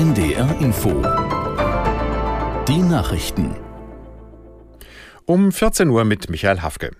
NDR Info. Die Nachrichten. Um 14 Uhr mit Michael Hafke.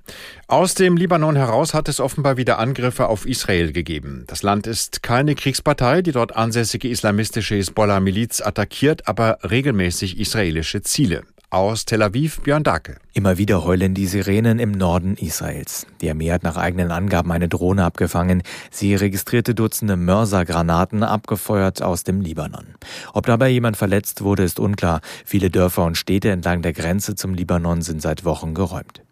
Aus dem Libanon heraus hat es offenbar wieder Angriffe auf Israel gegeben. Das Land ist keine Kriegspartei, die dort ansässige islamistische Hisbollah-Miliz attackiert, aber regelmäßig israelische Ziele. Aus Tel Aviv Björn Dake. Immer wieder heulen die Sirenen im Norden Israels. Die Armee hat nach eigenen Angaben eine Drohne abgefangen. Sie registrierte Dutzende Mörsergranaten abgefeuert aus dem Libanon. Ob dabei jemand verletzt wurde, ist unklar. Viele Dörfer und Städte entlang der Grenze zum Libanon sind seit Wochen geräumt.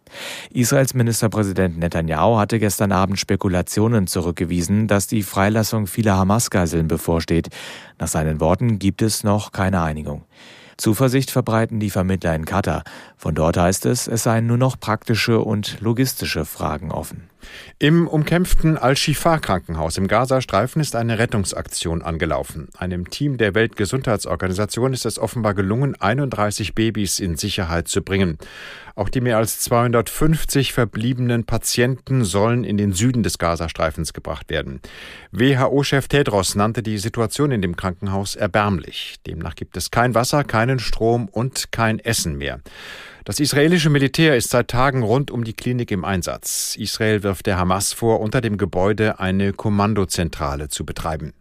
Israels Ministerpräsident Netanyahu hatte gestern Abend Spekulationen zurückgewiesen, dass die Freilassung vieler Hamas-Geiseln bevorsteht. Nach seinen Worten gibt es noch keine Einigung. Zuversicht verbreiten die Vermittler in Katar. Von dort heißt es, es seien nur noch praktische und logistische Fragen offen. Im umkämpften Al-Shifa-Krankenhaus im Gazastreifen ist eine Rettungsaktion angelaufen. Einem Team der Weltgesundheitsorganisation ist es offenbar gelungen, 31 Babys in Sicherheit zu bringen. Auch die mehr als 250 verbliebenen Patienten sollen in den Süden des Gazastreifens gebracht werden. WHO-Chef Tedros nannte die Situation in dem Krankenhaus erbärmlich. Demnach gibt es kein Wasser, keinen Strom und kein Essen mehr. Das israelische Militär ist seit Tagen rund um die Klinik im Einsatz. Israel wirft der Hamas vor, unter dem Gebäude eine Kommandozentrale zu betreiben.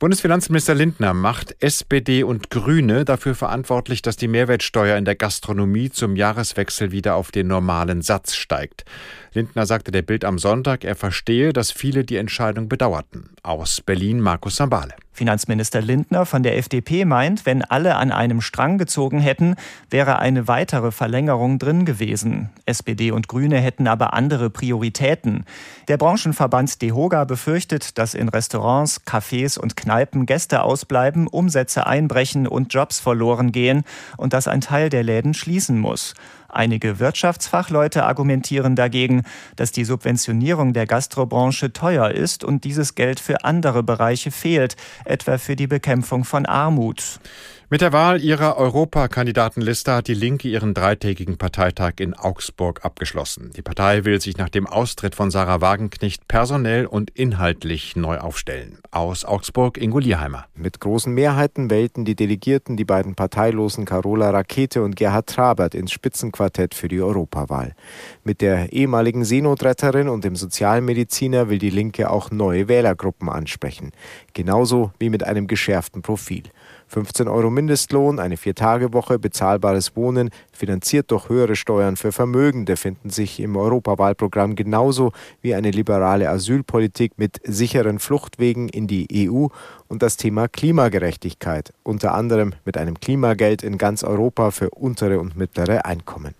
Bundesfinanzminister Lindner macht SPD und Grüne dafür verantwortlich, dass die Mehrwertsteuer in der Gastronomie zum Jahreswechsel wieder auf den normalen Satz steigt. Lindner sagte der Bild am Sonntag, er verstehe, dass viele die Entscheidung bedauerten. Aus Berlin Markus Sambale. Finanzminister Lindner von der FDP meint, wenn alle an einem Strang gezogen hätten, wäre eine weitere Verlängerung drin gewesen. SPD und Grüne hätten aber andere Prioritäten. Der Branchenverband DEHOGA befürchtet, dass in Restaurants, Cafés und Kneipen Gäste ausbleiben, Umsätze einbrechen und Jobs verloren gehen und dass ein Teil der Läden schließen muss. Einige Wirtschaftsfachleute argumentieren dagegen, dass die Subventionierung der Gastrobranche teuer ist und dieses Geld für andere Bereiche fehlt, etwa für die Bekämpfung von Armut. Mit der Wahl ihrer Europakandidatenliste hat die Linke ihren dreitägigen Parteitag in Augsburg abgeschlossen. Die Partei will sich nach dem Austritt von Sarah Wagenknecht personell und inhaltlich neu aufstellen. Aus Augsburg Ingo Lierheimer. Mit großen Mehrheiten wählten die Delegierten die beiden parteilosen Carola Rakete und Gerhard Trabert ins Spitzenquartett für die Europawahl. Mit der ehemaligen Seenotretterin und dem Sozialmediziner will die Linke auch neue Wählergruppen ansprechen. Genauso wie mit einem geschärften Profil. 15 Euro Mindestlohn, eine Viertagewoche, bezahlbares Wohnen, finanziert durch höhere Steuern für Vermögende, finden sich im Europawahlprogramm genauso wie eine liberale Asylpolitik mit sicheren Fluchtwegen in die EU und das Thema Klimagerechtigkeit, unter anderem mit einem Klimageld in ganz Europa für untere und mittlere Einkommen.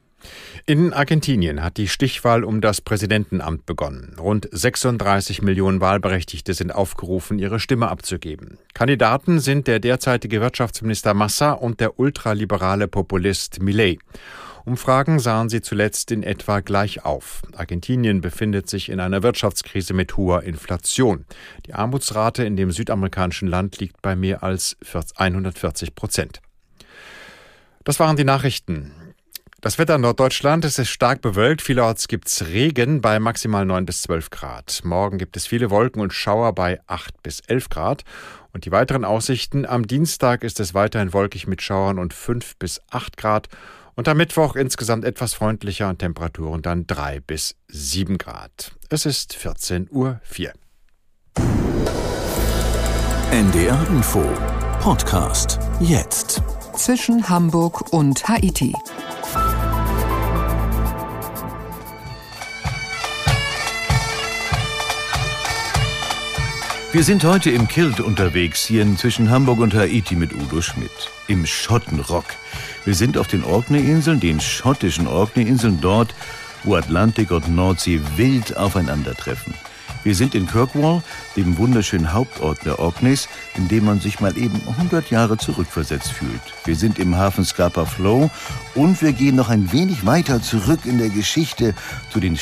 In Argentinien hat die Stichwahl um das Präsidentenamt begonnen. Rund 36 Millionen Wahlberechtigte sind aufgerufen, ihre Stimme abzugeben. Kandidaten sind der derzeitige Wirtschaftsminister Massa und der ultraliberale Populist Millet. Umfragen sahen sie zuletzt in etwa gleich auf. Argentinien befindet sich in einer Wirtschaftskrise mit hoher Inflation. Die Armutsrate in dem südamerikanischen Land liegt bei mehr als 140 Prozent. Das waren die Nachrichten. Das Wetter in Norddeutschland es ist stark bewölkt. Vielerorts gibt es Regen bei maximal 9 bis 12 Grad. Morgen gibt es viele Wolken und Schauer bei 8 bis 11 Grad. Und die weiteren Aussichten. Am Dienstag ist es weiterhin wolkig mit Schauern und 5 bis 8 Grad. Und am Mittwoch insgesamt etwas freundlicher und Temperaturen dann 3 bis 7 Grad. Es ist 14.04 Uhr. NDR Info Podcast jetzt. Zwischen Hamburg und Haiti. Wir sind heute im Kilt unterwegs, hier zwischen Hamburg und Haiti mit Udo Schmidt. Im Schottenrock. Wir sind auf den Orkney-Inseln, den schottischen Orkney-Inseln, dort, wo Atlantik und Nordsee wild aufeinandertreffen. Wir sind in Kirkwall, dem wunderschönen Hauptort der Orkneys, in dem man sich mal eben 100 Jahre zurückversetzt fühlt. Wir sind im Hafen Scapa Flow und wir gehen noch ein wenig weiter zurück in der Geschichte zu den